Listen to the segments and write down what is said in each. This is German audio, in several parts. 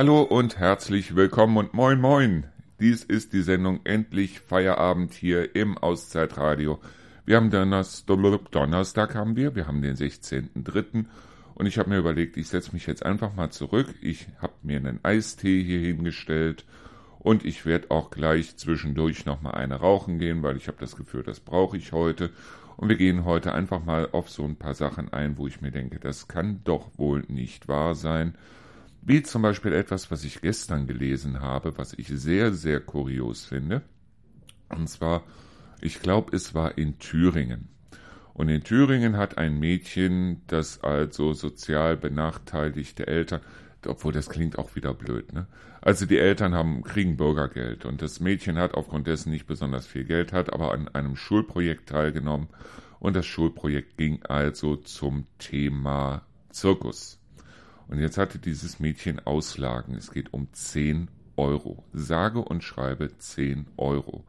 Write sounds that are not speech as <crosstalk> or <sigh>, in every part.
Hallo und herzlich willkommen und moin moin. Dies ist die Sendung Endlich Feierabend hier im Auszeitradio. Wir haben Donnerstag, Donnerstag haben wir, wir haben den 16.03. Und ich habe mir überlegt, ich setze mich jetzt einfach mal zurück. Ich habe mir einen Eistee hier hingestellt und ich werde auch gleich zwischendurch nochmal eine rauchen gehen, weil ich habe das Gefühl, das brauche ich heute. Und wir gehen heute einfach mal auf so ein paar Sachen ein, wo ich mir denke, das kann doch wohl nicht wahr sein. Wie zum Beispiel etwas, was ich gestern gelesen habe, was ich sehr, sehr kurios finde. Und zwar, ich glaube, es war in Thüringen. Und in Thüringen hat ein Mädchen, das also sozial benachteiligte Eltern, obwohl das klingt auch wieder blöd, ne? Also die Eltern haben, kriegen Bürgergeld und das Mädchen hat aufgrund dessen nicht besonders viel Geld, hat aber an einem Schulprojekt teilgenommen und das Schulprojekt ging also zum Thema Zirkus. Und jetzt hatte dieses Mädchen Auslagen. Es geht um 10 Euro. Sage und schreibe 10 Euro.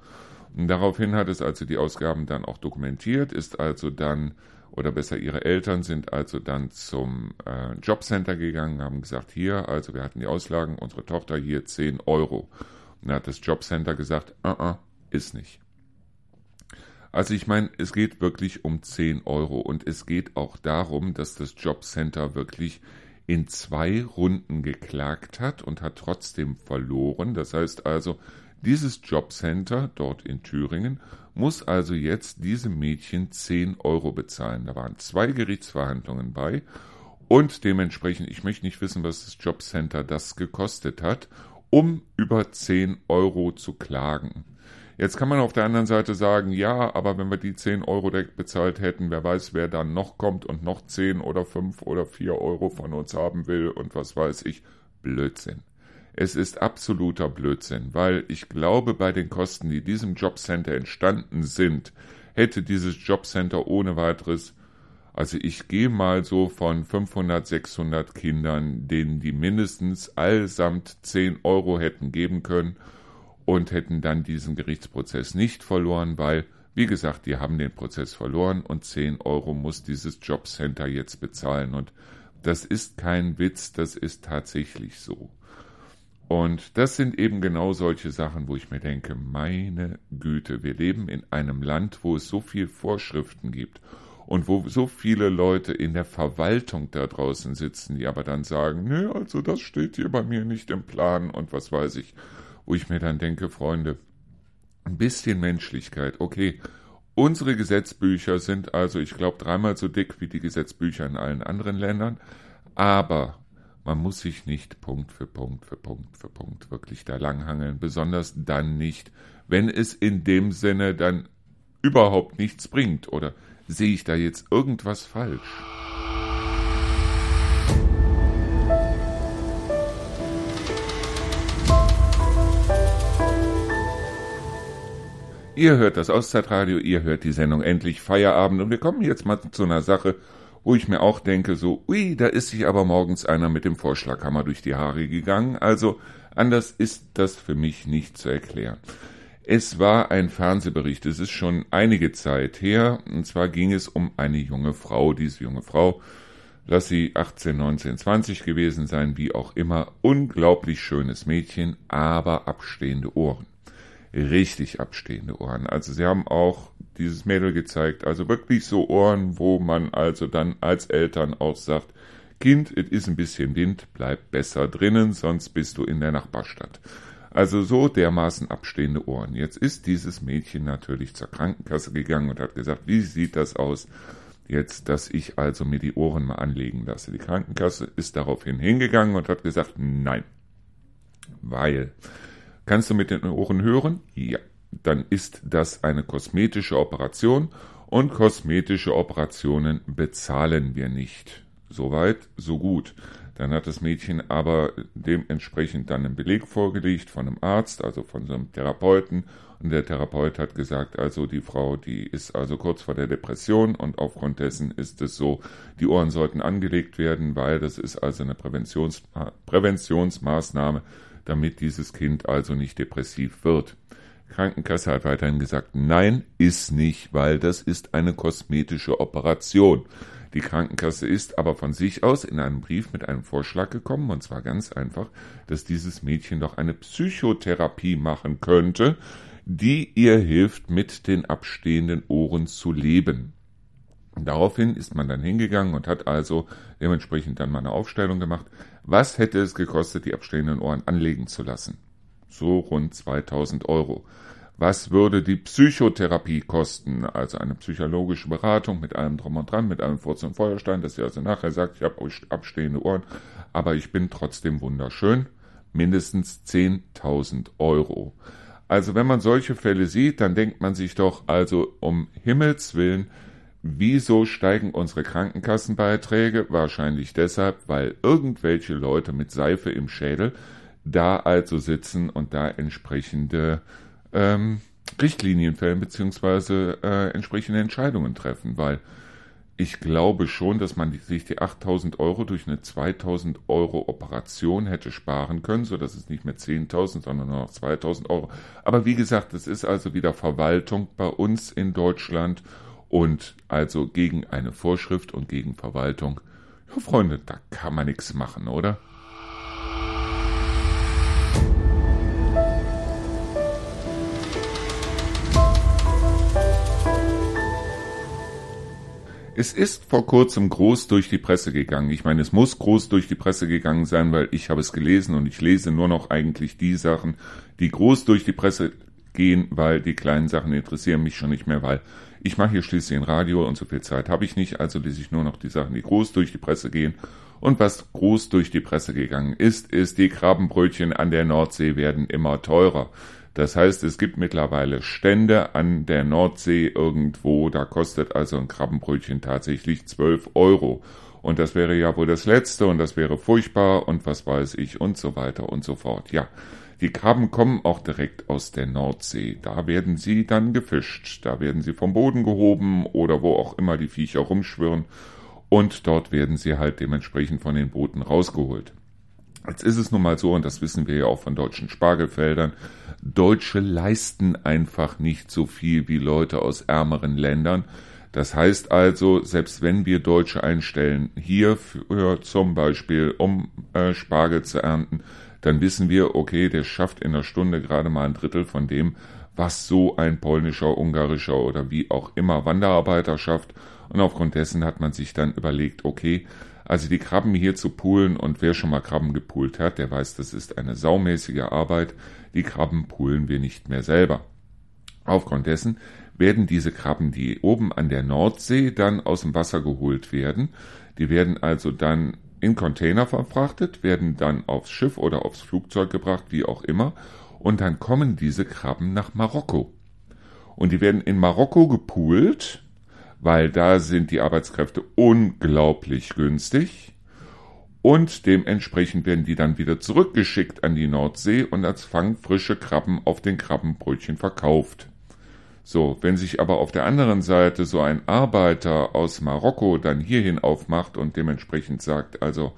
Und daraufhin hat es also die Ausgaben dann auch dokumentiert, ist also dann oder besser ihre Eltern sind also dann zum äh, Jobcenter gegangen, haben gesagt, hier, also wir hatten die Auslagen, unsere Tochter hier 10 Euro. Und dann hat das Jobcenter gesagt, uh -uh, ist nicht. Also ich meine, es geht wirklich um 10 Euro und es geht auch darum, dass das Jobcenter wirklich in zwei Runden geklagt hat und hat trotzdem verloren. Das heißt also, dieses Jobcenter dort in Thüringen muss also jetzt diesem Mädchen 10 Euro bezahlen. Da waren zwei Gerichtsverhandlungen bei und dementsprechend, ich möchte nicht wissen, was das Jobcenter das gekostet hat, um über 10 Euro zu klagen. Jetzt kann man auf der anderen Seite sagen, ja, aber wenn wir die 10 Euro bezahlt hätten, wer weiß, wer dann noch kommt und noch 10 oder 5 oder 4 Euro von uns haben will und was weiß ich. Blödsinn. Es ist absoluter Blödsinn, weil ich glaube, bei den Kosten, die diesem Jobcenter entstanden sind, hätte dieses Jobcenter ohne weiteres, also ich gehe mal so von 500, 600 Kindern, denen die mindestens allsamt 10 Euro hätten geben können und hätten dann diesen Gerichtsprozess nicht verloren, weil, wie gesagt, die haben den Prozess verloren und 10 Euro muss dieses Jobcenter jetzt bezahlen. Und das ist kein Witz, das ist tatsächlich so. Und das sind eben genau solche Sachen, wo ich mir denke, meine Güte, wir leben in einem Land, wo es so viele Vorschriften gibt und wo so viele Leute in der Verwaltung da draußen sitzen, die aber dann sagen, nö, also das steht hier bei mir nicht im Plan und was weiß ich, wo ich mir dann denke, Freunde, ein bisschen Menschlichkeit, okay. Unsere Gesetzbücher sind also, ich glaube, dreimal so dick wie die Gesetzbücher in allen anderen Ländern, aber man muss sich nicht Punkt für Punkt für Punkt für Punkt wirklich da langhangeln, besonders dann nicht, wenn es in dem Sinne dann überhaupt nichts bringt. Oder sehe ich da jetzt irgendwas falsch? Ihr hört das Auszeitradio, ihr hört die Sendung Endlich Feierabend und wir kommen jetzt mal zu einer Sache, wo ich mir auch denke, so, ui, da ist sich aber morgens einer mit dem Vorschlaghammer durch die Haare gegangen. Also anders ist das für mich nicht zu erklären. Es war ein Fernsehbericht, es ist schon einige Zeit her, und zwar ging es um eine junge Frau. Diese junge Frau, lass sie 18, 19, 20 gewesen sein, wie auch immer, unglaublich schönes Mädchen, aber abstehende Ohren richtig abstehende Ohren. Also sie haben auch dieses Mädel gezeigt, also wirklich so Ohren, wo man also dann als Eltern auch sagt, Kind, es ist ein bisschen Wind, bleib besser drinnen, sonst bist du in der Nachbarstadt. Also so dermaßen abstehende Ohren. Jetzt ist dieses Mädchen natürlich zur Krankenkasse gegangen und hat gesagt, wie sieht das aus? Jetzt, dass ich also mir die Ohren mal anlegen lasse. Die Krankenkasse ist daraufhin hingegangen und hat gesagt, nein. Weil Kannst du mit den Ohren hören? Ja. Dann ist das eine kosmetische Operation und kosmetische Operationen bezahlen wir nicht. Soweit, so gut. Dann hat das Mädchen aber dementsprechend dann einen Beleg vorgelegt von einem Arzt, also von so einem Therapeuten. Und der Therapeut hat gesagt, also die Frau, die ist also kurz vor der Depression und aufgrund dessen ist es so, die Ohren sollten angelegt werden, weil das ist also eine Präventions Präventionsmaßnahme damit dieses Kind also nicht depressiv wird. Krankenkasse hat weiterhin gesagt, nein, ist nicht, weil das ist eine kosmetische Operation. Die Krankenkasse ist aber von sich aus in einem Brief mit einem Vorschlag gekommen, und zwar ganz einfach, dass dieses Mädchen doch eine Psychotherapie machen könnte, die ihr hilft, mit den abstehenden Ohren zu leben. Daraufhin ist man dann hingegangen und hat also dementsprechend dann mal eine Aufstellung gemacht. Was hätte es gekostet, die abstehenden Ohren anlegen zu lassen? So rund 2000 Euro. Was würde die Psychotherapie kosten? Also eine psychologische Beratung mit allem drum und dran, mit allem Furz und Feuerstein, dass sie also nachher sagt, ich habe abstehende Ohren, aber ich bin trotzdem wunderschön. Mindestens 10.000 Euro. Also wenn man solche Fälle sieht, dann denkt man sich doch, also um Himmels willen, wieso steigen unsere Krankenkassenbeiträge? Wahrscheinlich deshalb, weil irgendwelche Leute mit Seife im Schädel da also sitzen und da entsprechende ähm, Richtlinien fällen beziehungsweise äh, entsprechende Entscheidungen treffen, weil ich glaube schon, dass man sich die 8000 Euro durch eine 2000 Euro Operation hätte sparen können, so dass es nicht mehr 10.000, sondern nur noch 2000 Euro. Aber wie gesagt, es ist also wieder Verwaltung bei uns in Deutschland und also gegen eine Vorschrift und gegen Verwaltung. Ja, Freunde, da kann man nichts machen, oder? Es ist vor kurzem groß durch die Presse gegangen. Ich meine, es muss groß durch die Presse gegangen sein, weil ich habe es gelesen und ich lese nur noch eigentlich die Sachen, die groß durch die Presse gehen, weil die kleinen Sachen interessieren mich schon nicht mehr, weil ich mache hier schließlich ein Radio und so viel Zeit habe ich nicht, also lese ich nur noch die Sachen, die groß durch die Presse gehen. Und was groß durch die Presse gegangen ist, ist, die Krabbenbrötchen an der Nordsee werden immer teurer. Das heißt, es gibt mittlerweile Stände an der Nordsee irgendwo, da kostet also ein Krabbenbrötchen tatsächlich 12 Euro. Und das wäre ja wohl das Letzte und das wäre furchtbar und was weiß ich und so weiter und so fort. Ja, die Krabben kommen auch direkt aus der Nordsee. Da werden sie dann gefischt. Da werden sie vom Boden gehoben oder wo auch immer die Viecher rumschwirren. Und dort werden sie halt dementsprechend von den Booten rausgeholt. Jetzt ist es nun mal so, und das wissen wir ja auch von deutschen Spargelfeldern, Deutsche leisten einfach nicht so viel wie Leute aus ärmeren Ländern. Das heißt also, selbst wenn wir Deutsche einstellen, hier für zum Beispiel, um äh, Spargel zu ernten, dann wissen wir, okay, der schafft in einer Stunde gerade mal ein Drittel von dem, was so ein polnischer, ungarischer oder wie auch immer Wanderarbeiter schafft. Und aufgrund dessen hat man sich dann überlegt, okay, also die Krabben hier zu poolen und wer schon mal Krabben gepoolt hat, der weiß, das ist eine saumäßige Arbeit. Die Krabben poolen wir nicht mehr selber. Aufgrund dessen werden diese Krabben, die oben an der Nordsee dann aus dem Wasser geholt werden, die werden also dann in Container verfrachtet, werden dann aufs Schiff oder aufs Flugzeug gebracht, wie auch immer, und dann kommen diese Krabben nach Marokko. Und die werden in Marokko gepoolt, weil da sind die Arbeitskräfte unglaublich günstig und dementsprechend werden die dann wieder zurückgeschickt an die Nordsee und als Fang frische Krabben auf den Krabbenbrötchen verkauft. So, wenn sich aber auf der anderen Seite so ein Arbeiter aus Marokko dann hierhin aufmacht und dementsprechend sagt, also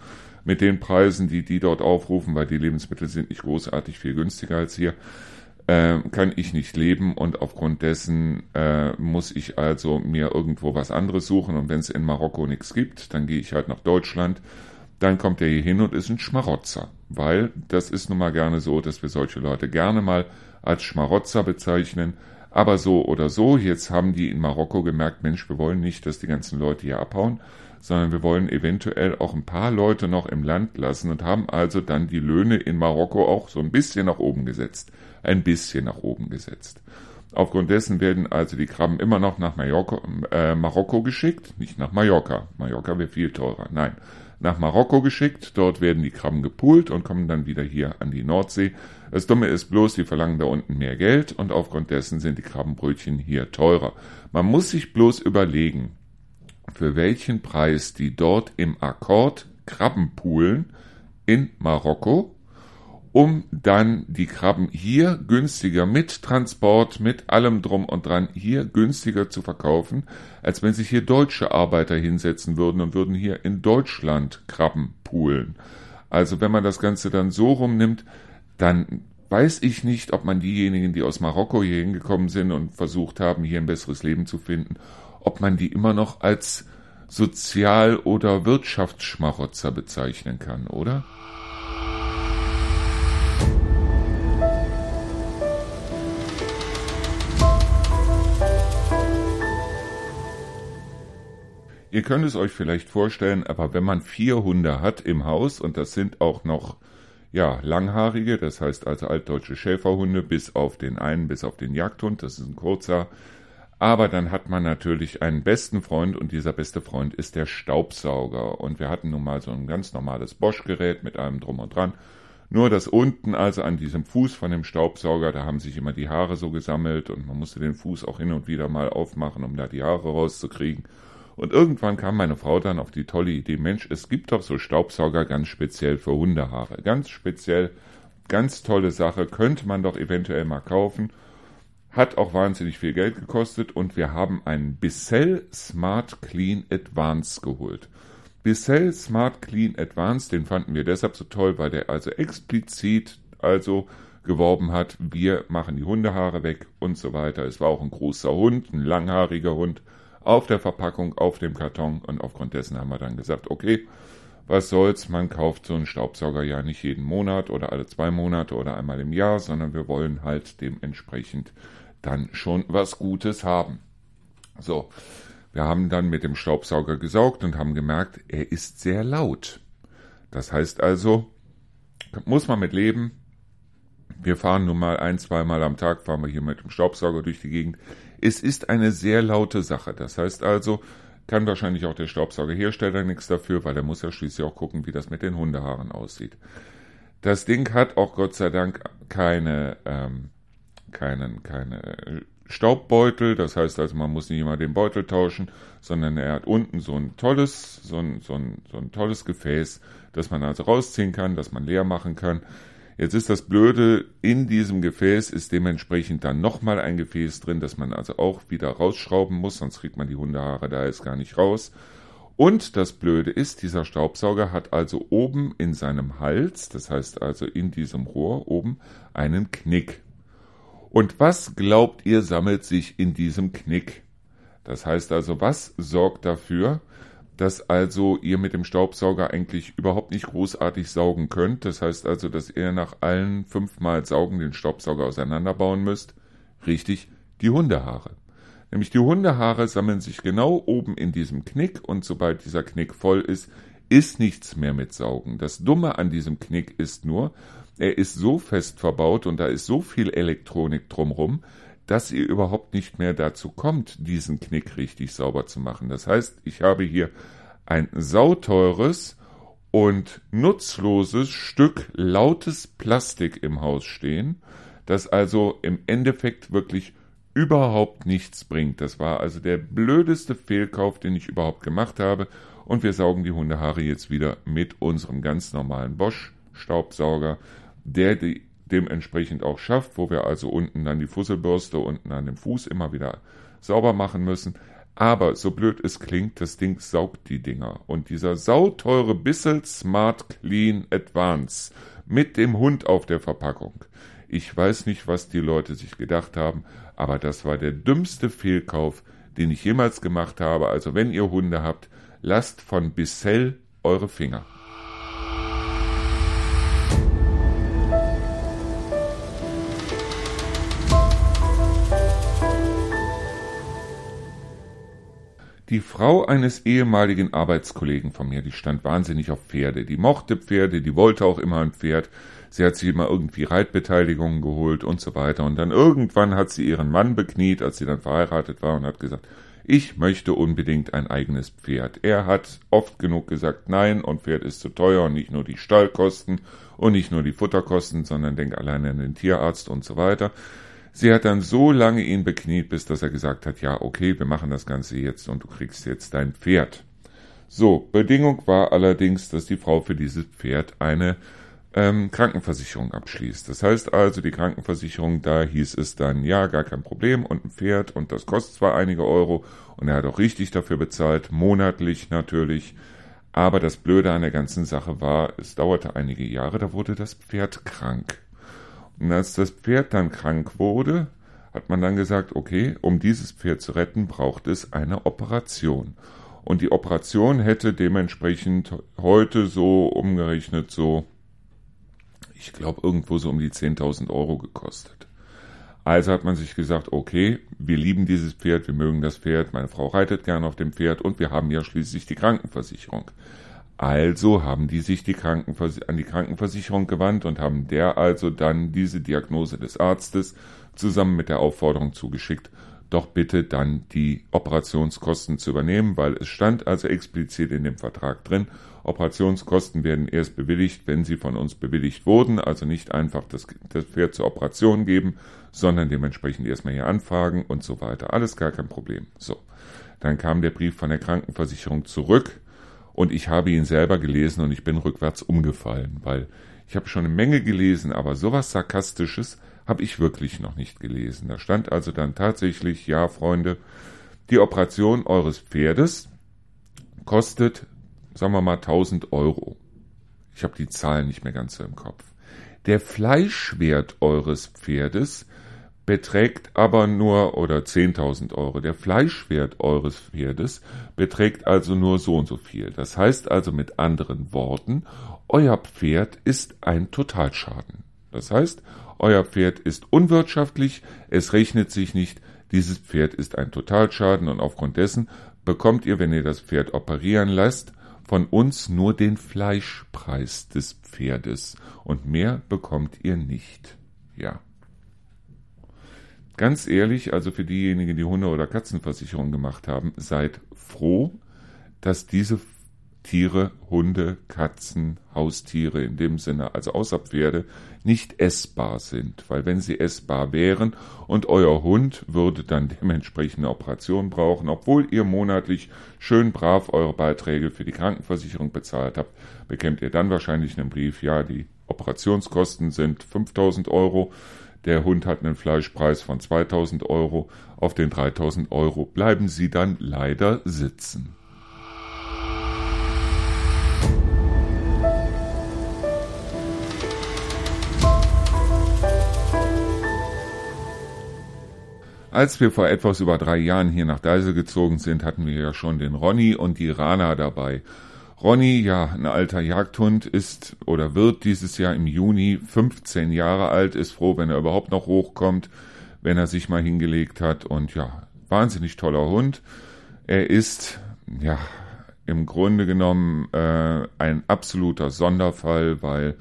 mit den Preisen, die die dort aufrufen, weil die Lebensmittel sind nicht großartig viel günstiger als hier, äh, kann ich nicht leben und aufgrund dessen äh, muss ich also mir irgendwo was anderes suchen und wenn es in Marokko nichts gibt, dann gehe ich halt nach Deutschland. Dann kommt er hier hin und ist ein Schmarotzer, weil das ist nun mal gerne so, dass wir solche Leute gerne mal als Schmarotzer bezeichnen. Aber so oder so, jetzt haben die in Marokko gemerkt, Mensch, wir wollen nicht, dass die ganzen Leute hier abhauen, sondern wir wollen eventuell auch ein paar Leute noch im Land lassen und haben also dann die Löhne in Marokko auch so ein bisschen nach oben gesetzt ein bisschen nach oben gesetzt. Aufgrund dessen werden also die Krabben immer noch nach Mallorca, äh, Marokko geschickt, nicht nach Mallorca. Mallorca wäre viel teurer. Nein, nach Marokko geschickt. Dort werden die Krabben gepult und kommen dann wieder hier an die Nordsee. Das Dumme ist bloß, die verlangen da unten mehr Geld und aufgrund dessen sind die Krabbenbrötchen hier teurer. Man muss sich bloß überlegen, für welchen Preis die dort im Akkord Krabben poolen in Marokko um dann die Krabben hier günstiger mit Transport, mit allem drum und dran hier günstiger zu verkaufen, als wenn sich hier deutsche Arbeiter hinsetzen würden und würden hier in Deutschland Krabben poolen. Also wenn man das Ganze dann so rumnimmt, dann weiß ich nicht, ob man diejenigen, die aus Marokko hier hingekommen sind und versucht haben, hier ein besseres Leben zu finden, ob man die immer noch als Sozial- oder Wirtschaftsschmarotzer bezeichnen kann, oder? Ihr könnt es euch vielleicht vorstellen, aber wenn man vier Hunde hat im Haus und das sind auch noch ja, langhaarige, das heißt also altdeutsche Schäferhunde, bis auf den einen, bis auf den Jagdhund, das ist ein kurzer. Aber dann hat man natürlich einen besten Freund und dieser beste Freund ist der Staubsauger. Und wir hatten nun mal so ein ganz normales Bosch-Gerät mit allem drum und dran. Nur dass unten, also an diesem Fuß von dem Staubsauger, da haben sich immer die Haare so gesammelt und man musste den Fuß auch hin und wieder mal aufmachen, um da die Haare rauszukriegen. Und irgendwann kam meine Frau dann auf die tolle Idee, Mensch, es gibt doch so Staubsauger ganz speziell für Hundehaare. Ganz speziell, ganz tolle Sache, könnte man doch eventuell mal kaufen. Hat auch wahnsinnig viel Geld gekostet und wir haben einen Bissell Smart Clean Advance geholt. Bissell Smart Clean Advance, den fanden wir deshalb so toll, weil der also explizit also geworben hat, wir machen die Hundehaare weg und so weiter. Es war auch ein großer Hund, ein langhaariger Hund auf der Verpackung, auf dem Karton und aufgrund dessen haben wir dann gesagt, okay, was soll's, man kauft so einen Staubsauger ja nicht jeden Monat oder alle zwei Monate oder einmal im Jahr, sondern wir wollen halt dementsprechend dann schon was Gutes haben. So, wir haben dann mit dem Staubsauger gesaugt und haben gemerkt, er ist sehr laut. Das heißt also, muss man mit leben. Wir fahren nun mal ein, zweimal am Tag, fahren wir hier mit dem Staubsauger durch die Gegend. Es ist eine sehr laute Sache. Das heißt also, kann wahrscheinlich auch der Staubsaugerhersteller nichts dafür, weil er muss ja schließlich auch gucken, wie das mit den Hundehaaren aussieht. Das Ding hat auch Gott sei Dank keine, ähm, keinen, keine Staubbeutel. Das heißt also, man muss nicht immer den Beutel tauschen, sondern er hat unten so ein tolles, so ein, so ein, so ein tolles Gefäß, das man also rausziehen kann, das man leer machen kann. Jetzt ist das Blöde, in diesem Gefäß ist dementsprechend dann nochmal ein Gefäß drin, das man also auch wieder rausschrauben muss, sonst kriegt man die Hundehaare da jetzt gar nicht raus. Und das Blöde ist, dieser Staubsauger hat also oben in seinem Hals, das heißt also in diesem Rohr oben, einen Knick. Und was glaubt ihr sammelt sich in diesem Knick? Das heißt also, was sorgt dafür, dass also ihr mit dem Staubsauger eigentlich überhaupt nicht großartig saugen könnt. Das heißt also, dass ihr nach allen fünfmal Saugen den Staubsauger auseinanderbauen müsst. Richtig, die Hundehaare. Nämlich die Hundehaare sammeln sich genau oben in diesem Knick und sobald dieser Knick voll ist, ist nichts mehr mit Saugen. Das Dumme an diesem Knick ist nur, er ist so fest verbaut und da ist so viel Elektronik drumrum, dass ihr überhaupt nicht mehr dazu kommt, diesen Knick richtig sauber zu machen. Das heißt, ich habe hier ein sauteures und nutzloses Stück lautes Plastik im Haus stehen, das also im Endeffekt wirklich überhaupt nichts bringt. Das war also der blödeste Fehlkauf, den ich überhaupt gemacht habe. Und wir saugen die Hundehaare jetzt wieder mit unserem ganz normalen Bosch Staubsauger, der die dementsprechend auch schafft, wo wir also unten dann die Fusselbürste unten an dem Fuß immer wieder sauber machen müssen. Aber so blöd es klingt, das Ding saugt die Dinger. Und dieser sauteure Bissel Smart Clean Advance mit dem Hund auf der Verpackung. Ich weiß nicht, was die Leute sich gedacht haben, aber das war der dümmste Fehlkauf, den ich jemals gemacht habe. Also wenn ihr Hunde habt, lasst von Bissell eure Finger. Die Frau eines ehemaligen Arbeitskollegen von mir, die stand wahnsinnig auf Pferde. Die mochte Pferde, die wollte auch immer ein Pferd. Sie hat sich immer irgendwie Reitbeteiligungen geholt und so weiter. Und dann irgendwann hat sie ihren Mann bekniet, als sie dann verheiratet war und hat gesagt, ich möchte unbedingt ein eigenes Pferd. Er hat oft genug gesagt, nein, und Pferd ist zu teuer und nicht nur die Stallkosten und nicht nur die Futterkosten, sondern denk alleine an den Tierarzt und so weiter. Sie hat dann so lange ihn bekniet, bis dass er gesagt hat, ja, okay, wir machen das Ganze jetzt und du kriegst jetzt dein Pferd. So, Bedingung war allerdings, dass die Frau für dieses Pferd eine ähm, Krankenversicherung abschließt. Das heißt also, die Krankenversicherung, da hieß es dann, ja, gar kein Problem und ein Pferd und das kostet zwar einige Euro und er hat auch richtig dafür bezahlt, monatlich natürlich. Aber das Blöde an der ganzen Sache war, es dauerte einige Jahre, da wurde das Pferd krank. Und als das Pferd dann krank wurde, hat man dann gesagt, okay, um dieses Pferd zu retten, braucht es eine Operation. Und die Operation hätte dementsprechend heute so umgerechnet so, ich glaube, irgendwo so um die 10.000 Euro gekostet. Also hat man sich gesagt, okay, wir lieben dieses Pferd, wir mögen das Pferd, meine Frau reitet gern auf dem Pferd und wir haben ja schließlich die Krankenversicherung. Also haben die sich die an die Krankenversicherung gewandt und haben der also dann diese Diagnose des Arztes zusammen mit der Aufforderung zugeschickt, doch bitte dann die Operationskosten zu übernehmen, weil es stand also explizit in dem Vertrag drin, Operationskosten werden erst bewilligt, wenn sie von uns bewilligt wurden, also nicht einfach das, das Pferd zur Operation geben, sondern dementsprechend erstmal hier anfragen und so weiter. Alles gar kein Problem. So. Dann kam der Brief von der Krankenversicherung zurück und ich habe ihn selber gelesen und ich bin rückwärts umgefallen, weil ich habe schon eine Menge gelesen, aber sowas Sarkastisches habe ich wirklich noch nicht gelesen. Da stand also dann tatsächlich, ja, Freunde, die Operation eures Pferdes kostet, sagen wir mal, 1000 Euro. Ich habe die Zahlen nicht mehr ganz so im Kopf. Der Fleischwert eures Pferdes beträgt aber nur, oder 10.000 Euro, der Fleischwert eures Pferdes beträgt also nur so und so viel. Das heißt also mit anderen Worten, euer Pferd ist ein Totalschaden. Das heißt, euer Pferd ist unwirtschaftlich, es rechnet sich nicht, dieses Pferd ist ein Totalschaden und aufgrund dessen bekommt ihr, wenn ihr das Pferd operieren lasst, von uns nur den Fleischpreis des Pferdes und mehr bekommt ihr nicht. Ja. Ganz ehrlich, also für diejenigen, die Hunde- oder Katzenversicherung gemacht haben, seid froh, dass diese Tiere, Hunde, Katzen, Haustiere in dem Sinne, also außer Pferde, nicht essbar sind. Weil wenn sie essbar wären und euer Hund würde dann dementsprechend eine Operation brauchen, obwohl ihr monatlich schön brav eure Beiträge für die Krankenversicherung bezahlt habt, bekämt ihr dann wahrscheinlich einen Brief, ja, die Operationskosten sind 5000 Euro der Hund hat einen Fleischpreis von 2000 Euro. Auf den 3000 Euro bleiben sie dann leider sitzen. Als wir vor etwas über drei Jahren hier nach Deisel gezogen sind, hatten wir ja schon den Ronny und die Rana dabei. Ronny, ja, ein alter Jagdhund, ist oder wird dieses Jahr im Juni 15 Jahre alt, ist froh, wenn er überhaupt noch hochkommt, wenn er sich mal hingelegt hat und ja, wahnsinnig toller Hund. Er ist, ja, im Grunde genommen äh, ein absoluter Sonderfall, weil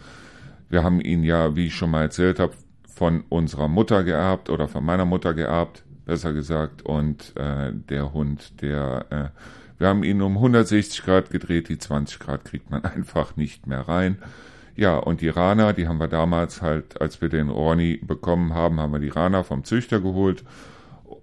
wir haben ihn ja, wie ich schon mal erzählt habe, von unserer Mutter geerbt oder von meiner Mutter geerbt, besser gesagt. Und äh, der Hund, der äh, wir haben ihn um 160 Grad gedreht, die 20 Grad kriegt man <laughs> einfach nicht mehr rein. Ja, und die Rana, die haben wir damals halt, als wir den Ronny bekommen haben, haben wir die Rana vom Züchter geholt,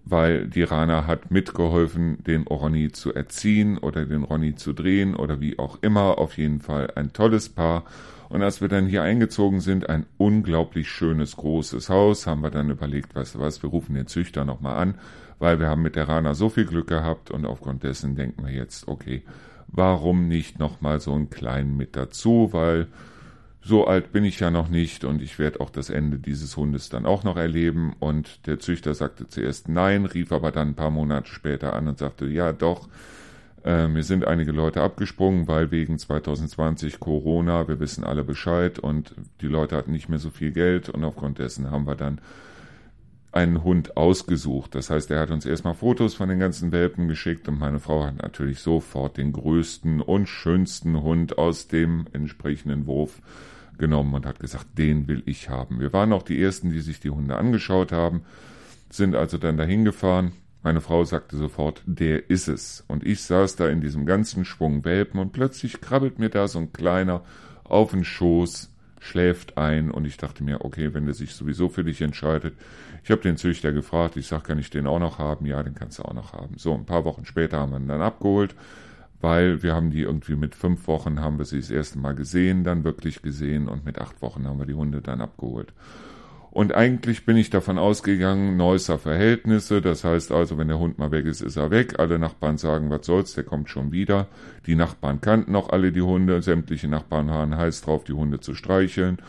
weil die Rana hat mitgeholfen, den Ronny zu erziehen oder den Ronny zu drehen oder wie auch immer. Auf jeden Fall ein tolles Paar. Und als wir dann hier eingezogen sind, ein unglaublich schönes, großes Haus, haben wir dann überlegt, weißt du was, wir rufen den Züchter nochmal an weil wir haben mit der Rana so viel Glück gehabt und aufgrund dessen denken wir jetzt, okay, warum nicht nochmal so einen kleinen mit dazu, weil so alt bin ich ja noch nicht und ich werde auch das Ende dieses Hundes dann auch noch erleben. Und der Züchter sagte zuerst nein, rief aber dann ein paar Monate später an und sagte, ja doch, äh, mir sind einige Leute abgesprungen, weil wegen 2020 Corona, wir wissen alle Bescheid und die Leute hatten nicht mehr so viel Geld und aufgrund dessen haben wir dann einen Hund ausgesucht. Das heißt, er hat uns erstmal Fotos von den ganzen Welpen geschickt und meine Frau hat natürlich sofort den größten und schönsten Hund aus dem entsprechenden Wurf genommen und hat gesagt, den will ich haben. Wir waren auch die ersten, die sich die Hunde angeschaut haben, sind also dann dahin gefahren. Meine Frau sagte sofort, der ist es. Und ich saß da in diesem ganzen Schwung Welpen und plötzlich krabbelt mir da so ein kleiner auf den Schoß schläft ein und ich dachte mir, okay, wenn der sich sowieso für dich entscheidet. Ich habe den Züchter gefragt, ich sag, kann ich den auch noch haben? Ja, den kannst du auch noch haben. So, ein paar Wochen später haben wir ihn dann abgeholt, weil wir haben die irgendwie mit fünf Wochen haben wir sie das erste Mal gesehen, dann wirklich gesehen und mit acht Wochen haben wir die Hunde dann abgeholt. Und eigentlich bin ich davon ausgegangen, Neusser Verhältnisse, das heißt also, wenn der Hund mal weg ist, ist er weg. Alle Nachbarn sagen, was soll's, der kommt schon wieder. Die Nachbarn kannten auch alle die Hunde, sämtliche Nachbarn waren heiß drauf, die Hunde zu streicheln.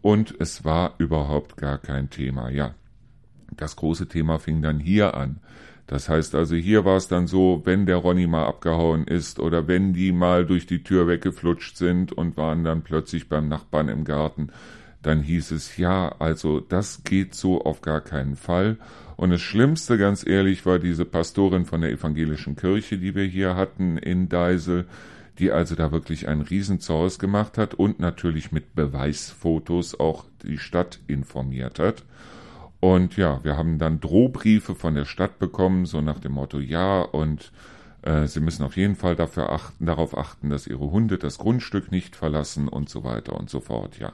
Und es war überhaupt gar kein Thema. Ja, das große Thema fing dann hier an. Das heißt also, hier war es dann so, wenn der Ronny mal abgehauen ist oder wenn die mal durch die Tür weggeflutscht sind und waren dann plötzlich beim Nachbarn im Garten, dann hieß es, ja, also das geht so auf gar keinen Fall. Und das Schlimmste, ganz ehrlich, war diese Pastorin von der evangelischen Kirche, die wir hier hatten in Deisel, die also da wirklich einen Riesenzaus gemacht hat und natürlich mit Beweisfotos auch die Stadt informiert hat. Und ja, wir haben dann Drohbriefe von der Stadt bekommen, so nach dem Motto, ja, und äh, sie müssen auf jeden Fall dafür achten, darauf achten, dass ihre Hunde das Grundstück nicht verlassen und so weiter und so fort, ja.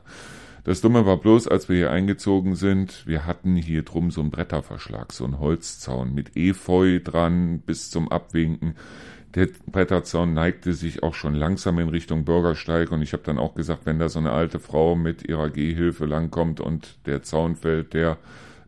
Das Dumme war bloß, als wir hier eingezogen sind, wir hatten hier drum so einen Bretterverschlag, so einen Holzzaun mit Efeu dran bis zum Abwinken. Der Bretterzaun neigte sich auch schon langsam in Richtung Bürgersteig und ich habe dann auch gesagt, wenn da so eine alte Frau mit ihrer Gehhilfe langkommt und der Zaun fällt, der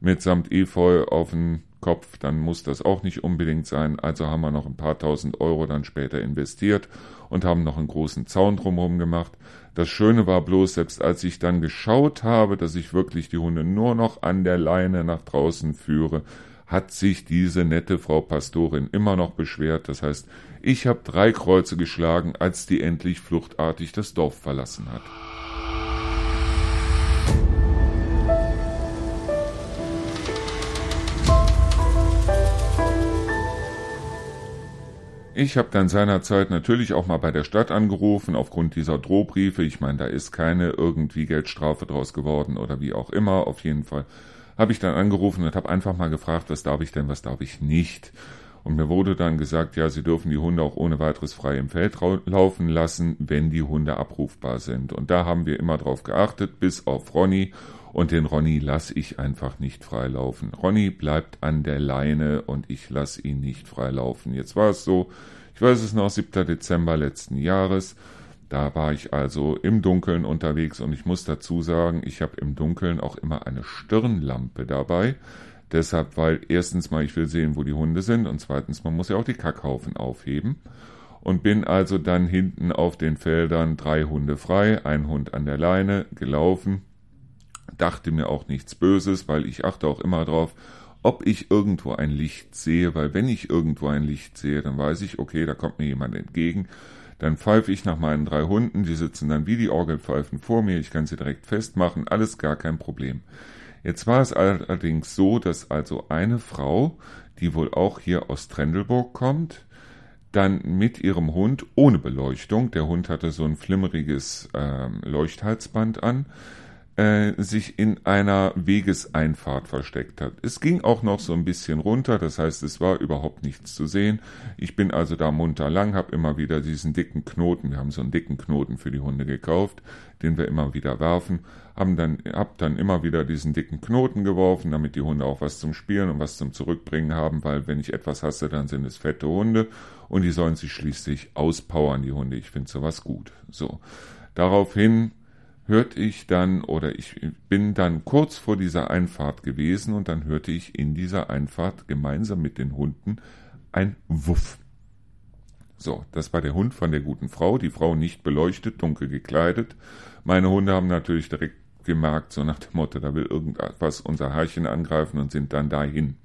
mitsamt Efeu auf den Kopf, dann muss das auch nicht unbedingt sein. Also haben wir noch ein paar tausend Euro dann später investiert und haben noch einen großen Zaun drumherum gemacht. Das Schöne war bloß, selbst als ich dann geschaut habe, dass ich wirklich die Hunde nur noch an der Leine nach draußen führe, hat sich diese nette Frau Pastorin immer noch beschwert. Das heißt, ich habe drei Kreuze geschlagen, als die endlich fluchtartig das Dorf verlassen hat. Ich habe dann seinerzeit natürlich auch mal bei der Stadt angerufen, aufgrund dieser Drohbriefe. Ich meine, da ist keine irgendwie Geldstrafe draus geworden oder wie auch immer. Auf jeden Fall habe ich dann angerufen und habe einfach mal gefragt, was darf ich denn, was darf ich nicht. Und mir wurde dann gesagt, ja, Sie dürfen die Hunde auch ohne weiteres frei im Feld laufen lassen, wenn die Hunde abrufbar sind. Und da haben wir immer drauf geachtet, bis auf Ronny. Und den Ronny lasse ich einfach nicht freilaufen. Ronny bleibt an der Leine und ich lasse ihn nicht freilaufen. Jetzt war es so, ich weiß es noch, 7. Dezember letzten Jahres. Da war ich also im Dunkeln unterwegs und ich muss dazu sagen, ich habe im Dunkeln auch immer eine Stirnlampe dabei. Deshalb, weil erstens mal ich will sehen, wo die Hunde sind und zweitens man muss ja auch die Kackhaufen aufheben. Und bin also dann hinten auf den Feldern drei Hunde frei, ein Hund an der Leine, gelaufen, dachte mir auch nichts Böses, weil ich achte auch immer drauf, ob ich irgendwo ein Licht sehe, weil wenn ich irgendwo ein Licht sehe, dann weiß ich, okay, da kommt mir jemand entgegen. Dann pfeife ich nach meinen drei Hunden, die sitzen dann wie die Orgelpfeifen vor mir, ich kann sie direkt festmachen, alles gar kein Problem. Jetzt war es allerdings so, dass also eine Frau, die wohl auch hier aus Trendelburg kommt, dann mit ihrem Hund ohne Beleuchtung, der Hund hatte so ein flimmeriges äh, Leuchthalsband an, äh, sich in einer Wegeseinfahrt versteckt hat. Es ging auch noch so ein bisschen runter, das heißt, es war überhaupt nichts zu sehen. Ich bin also da munter lang, habe immer wieder diesen dicken Knoten, wir haben so einen dicken Knoten für die Hunde gekauft, den wir immer wieder werfen, haben dann, hab dann immer wieder diesen dicken Knoten geworfen, damit die Hunde auch was zum Spielen und was zum Zurückbringen haben, weil wenn ich etwas hasse, dann sind es fette Hunde und die sollen sich schließlich auspowern, die Hunde. Ich finde sowas gut. So. Daraufhin hörte ich dann oder ich bin dann kurz vor dieser Einfahrt gewesen und dann hörte ich in dieser Einfahrt gemeinsam mit den Hunden ein Wuff. So, das war der Hund von der guten Frau, die Frau nicht beleuchtet, dunkel gekleidet. Meine Hunde haben natürlich direkt gemerkt, so nach dem Motto, da will irgendwas unser Herrchen angreifen und sind dann dahin.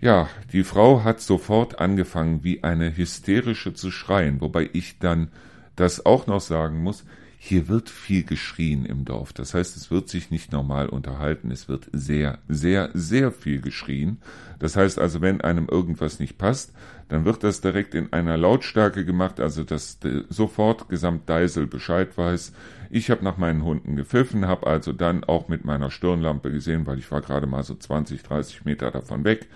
Ja, die Frau hat sofort angefangen, wie eine hysterische zu schreien, wobei ich dann das auch noch sagen muss, hier wird viel geschrien im Dorf. Das heißt, es wird sich nicht normal unterhalten. Es wird sehr, sehr, sehr viel geschrien. Das heißt also, wenn einem irgendwas nicht passt, dann wird das direkt in einer Lautstärke gemacht, also dass sofort Gesamt Deisel Bescheid weiß. Ich habe nach meinen Hunden gepfiffen, habe also dann auch mit meiner Stirnlampe gesehen, weil ich war gerade mal so 20, 30 Meter davon weg,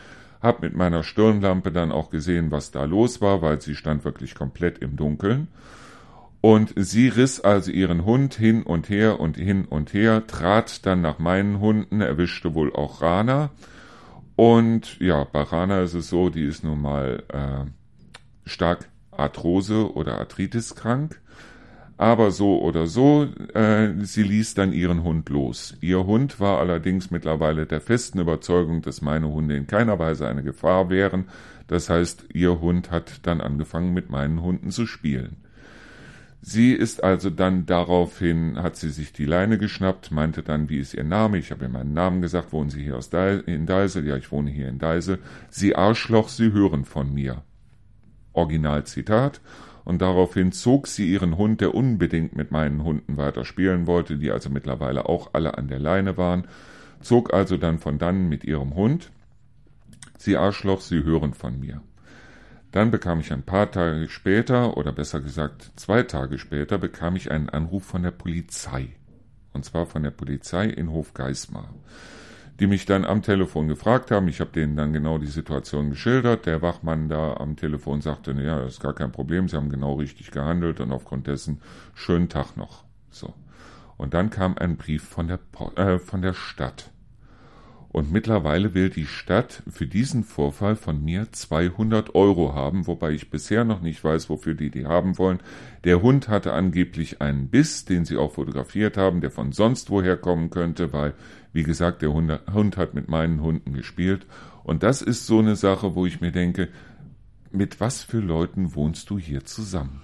habe mit meiner Stirnlampe dann auch gesehen, was da los war, weil sie stand wirklich komplett im Dunkeln. Und sie riss also ihren Hund hin und her und hin und her, trat dann nach meinen Hunden, erwischte wohl auch Rana. Und ja, bei Rana ist es so, die ist nun mal äh, stark Arthrose oder Arthritis krank. Aber so oder so, äh, sie ließ dann ihren Hund los. Ihr Hund war allerdings mittlerweile der festen Überzeugung, dass meine Hunde in keiner Weise eine Gefahr wären. Das heißt, ihr Hund hat dann angefangen, mit meinen Hunden zu spielen. Sie ist also dann daraufhin, hat sie sich die Leine geschnappt, meinte dann, wie ist ihr Name? Ich habe ihr meinen Namen gesagt, wohnen Sie hier aus Deil in Deisel? Ja, ich wohne hier in Deisel. Sie Arschloch, Sie hören von mir. Originalzitat. Und daraufhin zog sie ihren Hund, der unbedingt mit meinen Hunden weiter spielen wollte, die also mittlerweile auch alle an der Leine waren, zog also dann von dann mit ihrem Hund. Sie Arschloch, Sie hören von mir. Dann bekam ich ein paar Tage später, oder besser gesagt zwei Tage später, bekam ich einen Anruf von der Polizei. Und zwar von der Polizei in Hofgeismar, die mich dann am Telefon gefragt haben. Ich habe denen dann genau die Situation geschildert. Der Wachmann da am Telefon sagte, ja, das ist gar kein Problem, sie haben genau richtig gehandelt und aufgrund dessen schönen Tag noch. So. Und dann kam ein Brief von der, äh, von der Stadt. Und mittlerweile will die Stadt für diesen Vorfall von mir 200 Euro haben, wobei ich bisher noch nicht weiß, wofür die die haben wollen. Der Hund hatte angeblich einen Biss, den sie auch fotografiert haben, der von sonst woher kommen könnte, weil, wie gesagt, der Hund, Hund hat mit meinen Hunden gespielt. Und das ist so eine Sache, wo ich mir denke, mit was für Leuten wohnst du hier zusammen?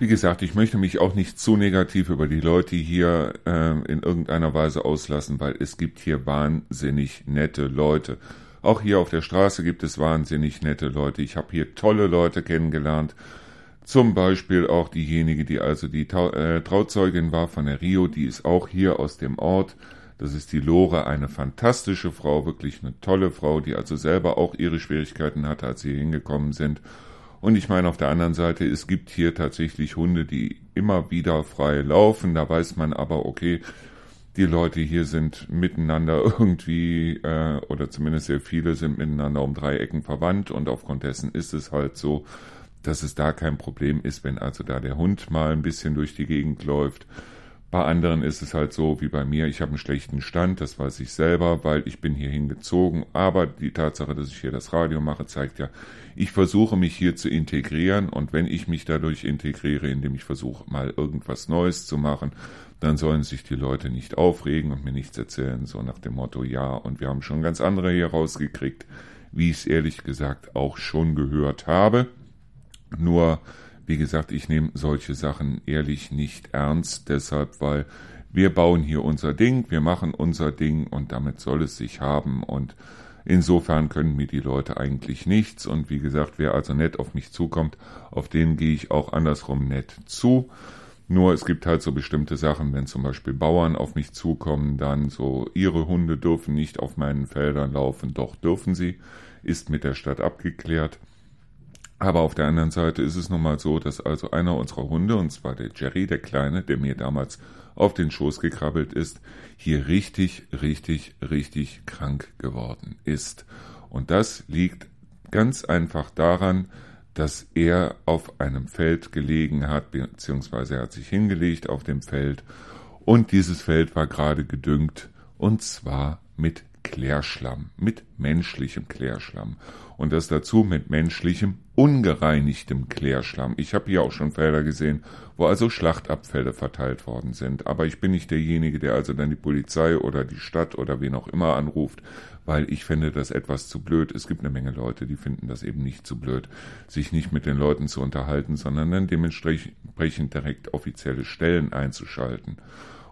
Wie gesagt, ich möchte mich auch nicht zu negativ über die Leute hier äh, in irgendeiner Weise auslassen, weil es gibt hier wahnsinnig nette Leute. Auch hier auf der Straße gibt es wahnsinnig nette Leute. Ich habe hier tolle Leute kennengelernt. Zum Beispiel auch diejenige, die also die äh, Trauzeugin war von der Rio, die ist auch hier aus dem Ort. Das ist die Lore, eine fantastische Frau, wirklich eine tolle Frau, die also selber auch ihre Schwierigkeiten hatte, als sie hingekommen sind. Und ich meine auf der anderen Seite, es gibt hier tatsächlich Hunde, die immer wieder frei laufen. Da weiß man aber, okay, die Leute hier sind miteinander <laughs> irgendwie, äh, oder zumindest sehr viele sind miteinander um drei Ecken verwandt und aufgrund dessen ist es halt so, dass es da kein Problem ist, wenn also da der Hund mal ein bisschen durch die Gegend läuft. Bei anderen ist es halt so wie bei mir, ich habe einen schlechten Stand, das weiß ich selber, weil ich bin hier hingezogen, aber die Tatsache, dass ich hier das Radio mache, zeigt ja, ich versuche mich hier zu integrieren und wenn ich mich dadurch integriere, indem ich versuche mal irgendwas Neues zu machen, dann sollen sich die Leute nicht aufregen und mir nichts erzählen, so nach dem Motto, ja, und wir haben schon ganz andere hier rausgekriegt, wie ich es ehrlich gesagt auch schon gehört habe. Nur wie gesagt, ich nehme solche Sachen ehrlich nicht ernst, deshalb, weil wir bauen hier unser Ding, wir machen unser Ding und damit soll es sich haben und insofern können mir die Leute eigentlich nichts und wie gesagt, wer also nett auf mich zukommt, auf den gehe ich auch andersrum nett zu. Nur es gibt halt so bestimmte Sachen, wenn zum Beispiel Bauern auf mich zukommen, dann so, ihre Hunde dürfen nicht auf meinen Feldern laufen, doch dürfen sie, ist mit der Stadt abgeklärt. Aber auf der anderen Seite ist es nun mal so, dass also einer unserer Hunde, und zwar der Jerry, der Kleine, der mir damals auf den Schoß gekrabbelt ist, hier richtig, richtig, richtig krank geworden ist. Und das liegt ganz einfach daran, dass er auf einem Feld gelegen hat, beziehungsweise er hat sich hingelegt auf dem Feld und dieses Feld war gerade gedüngt und zwar mit Klärschlamm, mit menschlichem Klärschlamm und das dazu mit menschlichem, ungereinigtem Klärschlamm. Ich habe hier auch schon Felder gesehen, wo also Schlachtabfälle verteilt worden sind. Aber ich bin nicht derjenige, der also dann die Polizei oder die Stadt oder wen auch immer anruft, weil ich finde das etwas zu blöd. Es gibt eine Menge Leute, die finden das eben nicht zu blöd, sich nicht mit den Leuten zu unterhalten, sondern dann dementsprechend direkt offizielle Stellen einzuschalten.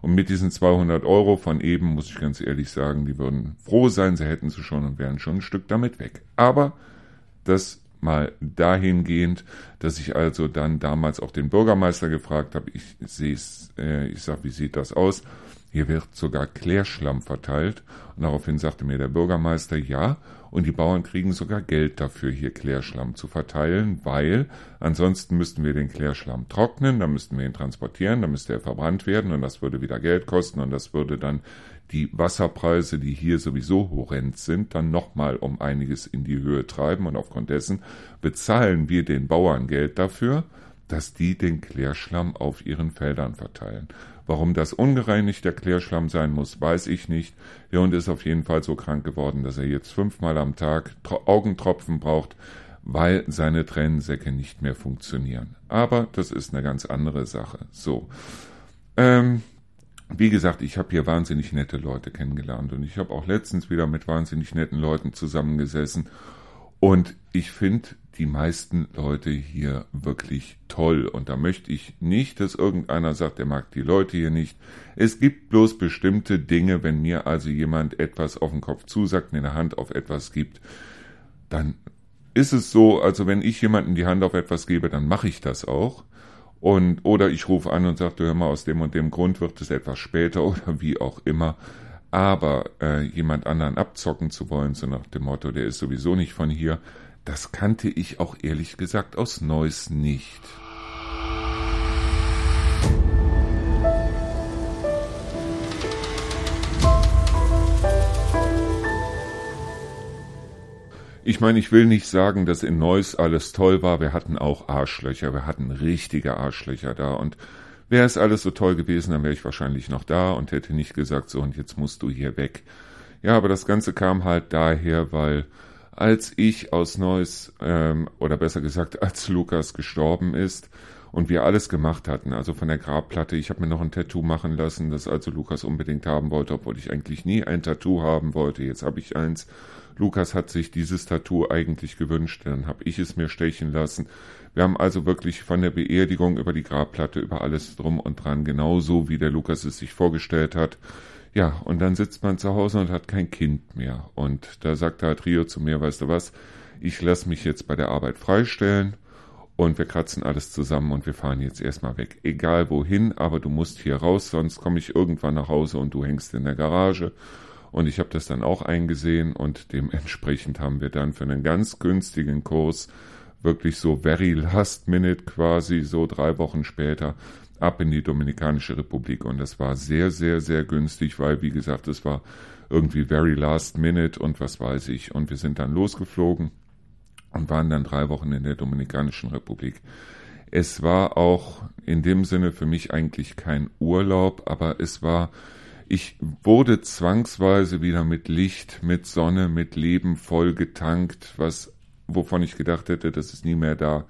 Und mit diesen 200 Euro von eben, muss ich ganz ehrlich sagen, die würden froh sein, sie hätten sie schon und wären schon ein Stück damit weg. Aber das mal dahingehend, dass ich also dann damals auch den Bürgermeister gefragt habe, ich sehe es, äh, ich sag, wie sieht das aus? Hier wird sogar Klärschlamm verteilt. Und daraufhin sagte mir der Bürgermeister, ja, und die Bauern kriegen sogar Geld dafür, hier Klärschlamm zu verteilen, weil ansonsten müssten wir den Klärschlamm trocknen, dann müssten wir ihn transportieren, dann müsste er verbrannt werden und das würde wieder Geld kosten und das würde dann die Wasserpreise, die hier sowieso horrend sind, dann nochmal um einiges in die Höhe treiben und aufgrund dessen bezahlen wir den Bauern Geld dafür, dass die den Klärschlamm auf ihren Feldern verteilen. Warum das ungereinigter Klärschlamm sein muss, weiß ich nicht. Der Hund ist auf jeden Fall so krank geworden, dass er jetzt fünfmal am Tag Augentropfen braucht, weil seine Tränensäcke nicht mehr funktionieren. Aber das ist eine ganz andere Sache. So. Ähm, wie gesagt, ich habe hier wahnsinnig nette Leute kennengelernt und ich habe auch letztens wieder mit wahnsinnig netten Leuten zusammengesessen und ich finde die meisten Leute hier wirklich toll und da möchte ich nicht, dass irgendeiner sagt, er mag die Leute hier nicht. Es gibt bloß bestimmte Dinge, wenn mir also jemand etwas auf den Kopf zusagt, mir eine Hand auf etwas gibt, dann ist es so, also wenn ich jemanden die Hand auf etwas gebe, dann mache ich das auch. Und, oder ich rufe an und sage, hör mal, aus dem und dem Grund wird es etwas später <laughs> oder wie auch immer. Aber äh, jemand anderen abzocken zu wollen, so nach dem Motto, der ist sowieso nicht von hier, das kannte ich auch ehrlich gesagt aus Neuss nicht. Ich meine, ich will nicht sagen, dass in Neuss alles toll war. Wir hatten auch Arschlöcher. Wir hatten richtige Arschlöcher da. Und wäre es alles so toll gewesen, dann wäre ich wahrscheinlich noch da und hätte nicht gesagt, so und jetzt musst du hier weg. Ja, aber das Ganze kam halt daher, weil als ich aus Neuss, ähm, oder besser gesagt, als Lukas gestorben ist und wir alles gemacht hatten, also von der Grabplatte, ich habe mir noch ein Tattoo machen lassen, das also Lukas unbedingt haben wollte, obwohl ich eigentlich nie ein Tattoo haben wollte. Jetzt habe ich eins Lukas hat sich dieses Tattoo eigentlich gewünscht, dann habe ich es mir stechen lassen. Wir haben also wirklich von der Beerdigung über die Grabplatte, über alles drum und dran, genauso wie der Lukas es sich vorgestellt hat. Ja, und dann sitzt man zu Hause und hat kein Kind mehr. Und da sagt halt Rio zu mir, weißt du was, ich lasse mich jetzt bei der Arbeit freistellen und wir kratzen alles zusammen und wir fahren jetzt erstmal weg. Egal wohin, aber du musst hier raus, sonst komme ich irgendwann nach Hause und du hängst in der Garage und ich habe das dann auch eingesehen und dementsprechend haben wir dann für einen ganz günstigen Kurs wirklich so very last minute quasi so drei Wochen später ab in die Dominikanische Republik. Und das war sehr, sehr, sehr günstig, weil wie gesagt, es war irgendwie very last minute und was weiß ich. Und wir sind dann losgeflogen und waren dann drei Wochen in der Dominikanischen Republik. Es war auch in dem Sinne für mich eigentlich kein Urlaub, aber es war ich wurde zwangsweise wieder mit Licht, mit Sonne, mit Leben voll getankt, was, wovon ich gedacht hätte, dass es nie mehr da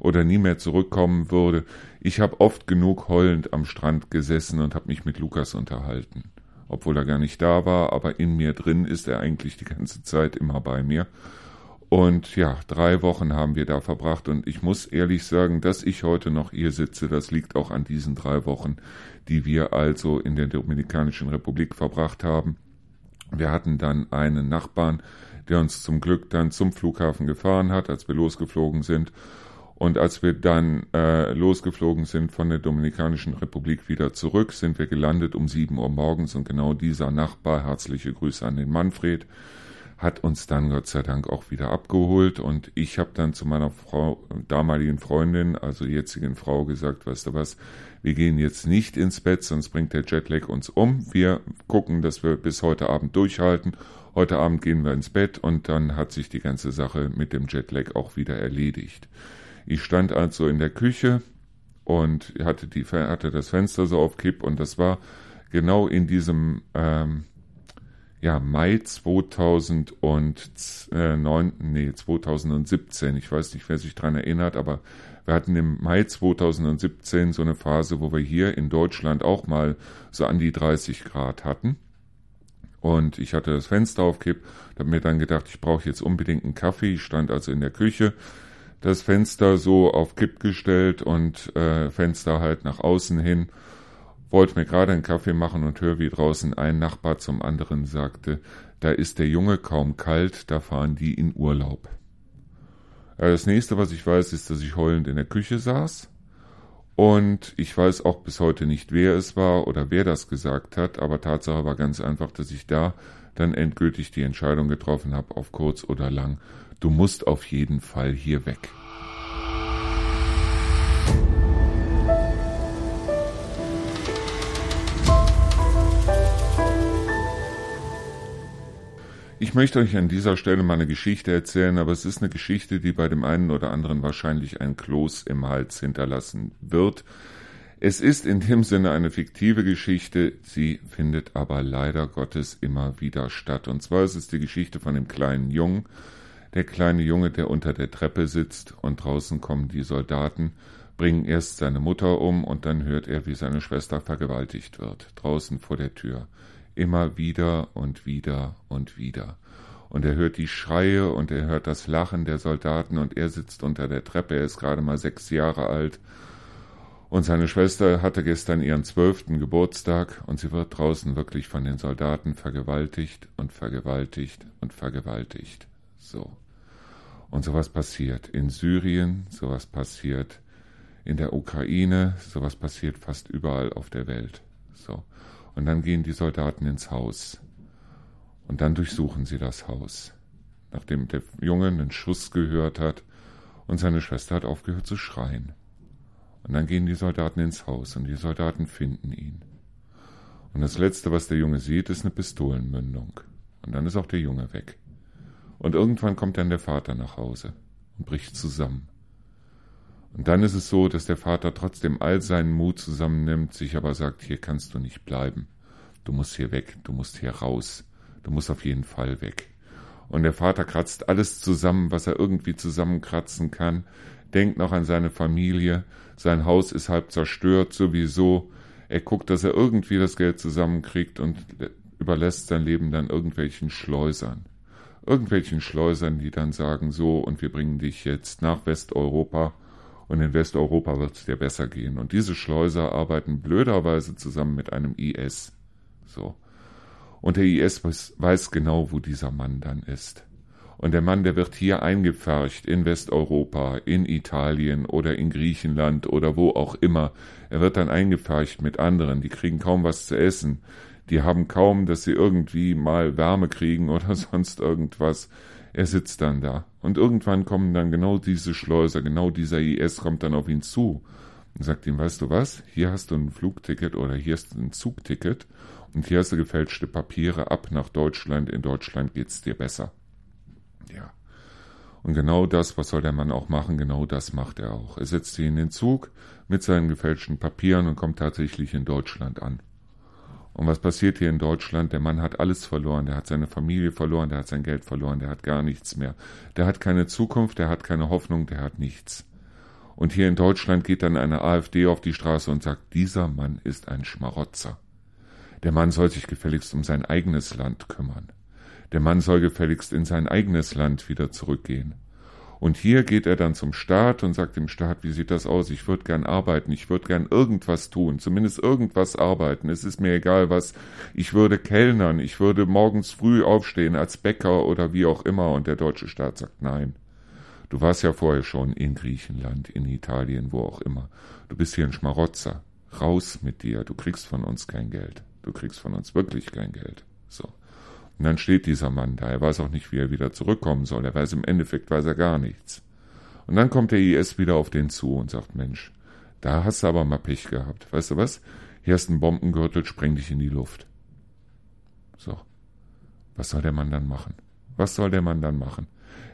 oder nie mehr zurückkommen würde. Ich habe oft genug heulend am Strand gesessen und habe mich mit Lukas unterhalten. Obwohl er gar nicht da war, aber in mir drin ist er eigentlich die ganze Zeit immer bei mir. Und ja, drei Wochen haben wir da verbracht und ich muss ehrlich sagen, dass ich heute noch hier sitze, das liegt auch an diesen drei Wochen, die wir also in der Dominikanischen Republik verbracht haben. Wir hatten dann einen Nachbarn, der uns zum Glück dann zum Flughafen gefahren hat, als wir losgeflogen sind. Und als wir dann äh, losgeflogen sind von der Dominikanischen Republik wieder zurück, sind wir gelandet um sieben Uhr morgens und genau dieser Nachbar, herzliche Grüße an den Manfred, hat uns dann Gott sei Dank auch wieder abgeholt und ich habe dann zu meiner Frau, damaligen Freundin, also jetzigen Frau gesagt, weißt du was, wir gehen jetzt nicht ins Bett, sonst bringt der Jetlag uns um. Wir gucken, dass wir bis heute Abend durchhalten. Heute Abend gehen wir ins Bett und dann hat sich die ganze Sache mit dem Jetlag auch wieder erledigt. Ich stand also in der Küche und hatte, die, hatte das Fenster so auf Kipp und das war genau in diesem ähm, ja, Mai 2009, nee, 2017, ich weiß nicht, wer sich dran erinnert, aber wir hatten im Mai 2017 so eine Phase, wo wir hier in Deutschland auch mal so an die 30 Grad hatten. Und ich hatte das Fenster aufkippt, habe mir dann gedacht, ich brauche jetzt unbedingt einen Kaffee. Ich stand also in der Küche, das Fenster so auf Kipp gestellt und äh, Fenster halt nach außen hin wollte mir gerade einen Kaffee machen und höre, wie draußen ein Nachbar zum anderen sagte, da ist der Junge kaum kalt, da fahren die in Urlaub. Ja, das nächste, was ich weiß, ist, dass ich heulend in der Küche saß. Und ich weiß auch bis heute nicht, wer es war oder wer das gesagt hat, aber Tatsache war ganz einfach, dass ich da dann endgültig die Entscheidung getroffen habe, auf kurz oder lang, du musst auf jeden Fall hier weg. Ich möchte euch an dieser Stelle mal eine Geschichte erzählen, aber es ist eine Geschichte, die bei dem einen oder anderen wahrscheinlich ein Kloß im Hals hinterlassen wird. Es ist in dem Sinne eine fiktive Geschichte, sie findet aber leider Gottes immer wieder statt. Und zwar ist es die Geschichte von dem kleinen Jungen, der kleine Junge, der unter der Treppe sitzt und draußen kommen die Soldaten, bringen erst seine Mutter um und dann hört er, wie seine Schwester vergewaltigt wird, draußen vor der Tür. Immer wieder und wieder und wieder. Und er hört die Schreie und er hört das Lachen der Soldaten und er sitzt unter der Treppe, er ist gerade mal sechs Jahre alt. Und seine Schwester hatte gestern ihren zwölften Geburtstag und sie wird draußen wirklich von den Soldaten vergewaltigt und vergewaltigt und vergewaltigt. So. Und sowas passiert in Syrien, sowas passiert in der Ukraine, sowas passiert fast überall auf der Welt. So. Und dann gehen die Soldaten ins Haus. Und dann durchsuchen sie das Haus. Nachdem der Junge einen Schuss gehört hat und seine Schwester hat aufgehört zu schreien. Und dann gehen die Soldaten ins Haus und die Soldaten finden ihn. Und das Letzte, was der Junge sieht, ist eine Pistolenmündung. Und dann ist auch der Junge weg. Und irgendwann kommt dann der Vater nach Hause und bricht zusammen. Und dann ist es so, dass der Vater trotzdem all seinen Mut zusammennimmt, sich aber sagt, hier kannst du nicht bleiben. Du musst hier weg, du musst hier raus, du musst auf jeden Fall weg. Und der Vater kratzt alles zusammen, was er irgendwie zusammenkratzen kann, denkt noch an seine Familie, sein Haus ist halb zerstört sowieso, er guckt, dass er irgendwie das Geld zusammenkriegt und überlässt sein Leben dann irgendwelchen Schleusern. Irgendwelchen Schleusern, die dann sagen, so, und wir bringen dich jetzt nach Westeuropa und in Westeuropa wird es dir besser gehen. Und diese Schleuser arbeiten blöderweise zusammen mit einem IS. So. Und der IS weiß, weiß genau, wo dieser Mann dann ist. Und der Mann, der wird hier eingepfercht in Westeuropa, in Italien oder in Griechenland oder wo auch immer. Er wird dann eingepfercht mit anderen, die kriegen kaum was zu essen. Die haben kaum, dass sie irgendwie mal Wärme kriegen <laughs> oder sonst irgendwas. Er sitzt dann da. Und irgendwann kommen dann genau diese Schleuser, genau dieser IS kommt dann auf ihn zu und sagt ihm, weißt du was, hier hast du ein Flugticket oder hier hast du ein Zugticket und hier hast du gefälschte Papiere ab nach Deutschland. In Deutschland geht's dir besser. Ja. Und genau das, was soll der Mann auch machen, genau das macht er auch. Er setzt sich in den Zug mit seinen gefälschten Papieren und kommt tatsächlich in Deutschland an. Und was passiert hier in Deutschland? Der Mann hat alles verloren. Der hat seine Familie verloren, der hat sein Geld verloren, der hat gar nichts mehr. Der hat keine Zukunft, der hat keine Hoffnung, der hat nichts. Und hier in Deutschland geht dann eine AfD auf die Straße und sagt, dieser Mann ist ein Schmarotzer. Der Mann soll sich gefälligst um sein eigenes Land kümmern. Der Mann soll gefälligst in sein eigenes Land wieder zurückgehen. Und hier geht er dann zum Staat und sagt dem Staat, wie sieht das aus? Ich würde gern arbeiten, ich würde gern irgendwas tun, zumindest irgendwas arbeiten. Es ist mir egal was. Ich würde kellnern, ich würde morgens früh aufstehen als Bäcker oder wie auch immer. Und der deutsche Staat sagt nein. Du warst ja vorher schon in Griechenland, in Italien, wo auch immer. Du bist hier ein Schmarotzer. Raus mit dir. Du kriegst von uns kein Geld. Du kriegst von uns wirklich kein Geld. So. Und dann steht dieser Mann da, er weiß auch nicht, wie er wieder zurückkommen soll, er weiß im Endeffekt, weiß er gar nichts. Und dann kommt der IS wieder auf den zu und sagt, Mensch, da hast du aber mal Pech gehabt. Weißt du was? Hier hast du einen Bombengürtel, spreng dich in die Luft. So. Was soll der Mann dann machen? Was soll der Mann dann machen?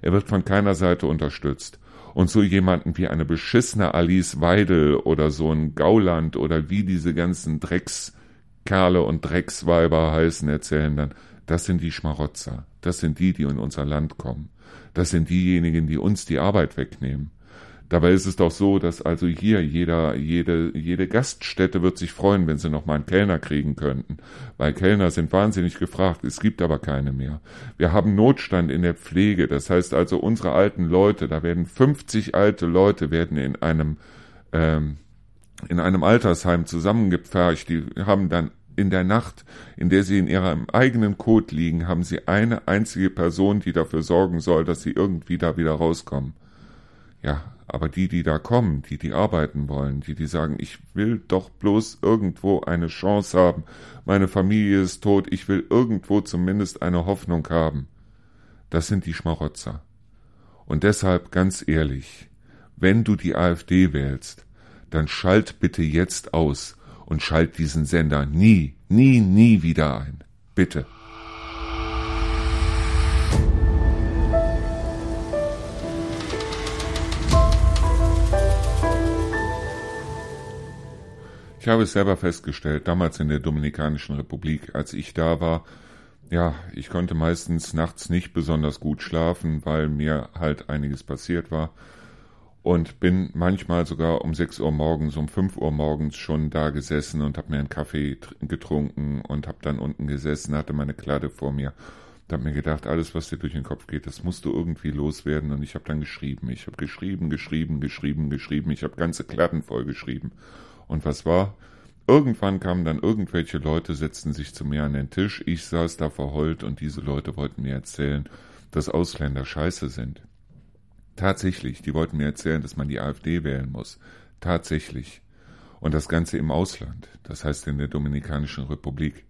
Er wird von keiner Seite unterstützt. Und so jemanden wie eine beschissene Alice Weidel oder so ein Gauland oder wie diese ganzen Dreckskerle und Drecksweiber heißen, erzählen dann, das sind die Schmarotzer, das sind die, die in unser Land kommen, das sind diejenigen, die uns die Arbeit wegnehmen. Dabei ist es doch so, dass also hier jeder, jede, jede Gaststätte wird sich freuen, wenn sie noch mal einen Kellner kriegen könnten. Weil Kellner sind wahnsinnig gefragt, es gibt aber keine mehr. Wir haben Notstand in der Pflege, das heißt also unsere alten Leute, da werden 50 alte Leute werden in einem, ähm, in einem Altersheim zusammengepfercht, die haben dann in der Nacht, in der sie in ihrem eigenen Kot liegen, haben sie eine einzige Person, die dafür sorgen soll, dass sie irgendwie da wieder rauskommen. Ja, aber die, die da kommen, die, die arbeiten wollen, die, die sagen, ich will doch bloß irgendwo eine Chance haben, meine Familie ist tot, ich will irgendwo zumindest eine Hoffnung haben. Das sind die Schmarotzer. Und deshalb ganz ehrlich, wenn du die AfD wählst, dann schalt bitte jetzt aus und schalt diesen Sender nie, nie, nie wieder ein. Bitte. Ich habe es selber festgestellt, damals in der Dominikanischen Republik, als ich da war, ja, ich konnte meistens nachts nicht besonders gut schlafen, weil mir halt einiges passiert war. Und bin manchmal sogar um 6 Uhr morgens, um 5 Uhr morgens schon da gesessen und habe mir einen Kaffee getrunken und habe dann unten gesessen, hatte meine Kladde vor mir und habe mir gedacht, alles, was dir durch den Kopf geht, das musst du irgendwie loswerden und ich habe dann geschrieben. Ich habe geschrieben, geschrieben, geschrieben, geschrieben. Ich habe ganze Kladden voll geschrieben. Und was war? Irgendwann kamen dann irgendwelche Leute, setzten sich zu mir an den Tisch. Ich saß da verheult und diese Leute wollten mir erzählen, dass Ausländer scheiße sind. Tatsächlich, die wollten mir erzählen, dass man die AfD wählen muss. Tatsächlich. Und das Ganze im Ausland, das heißt in der Dominikanischen Republik.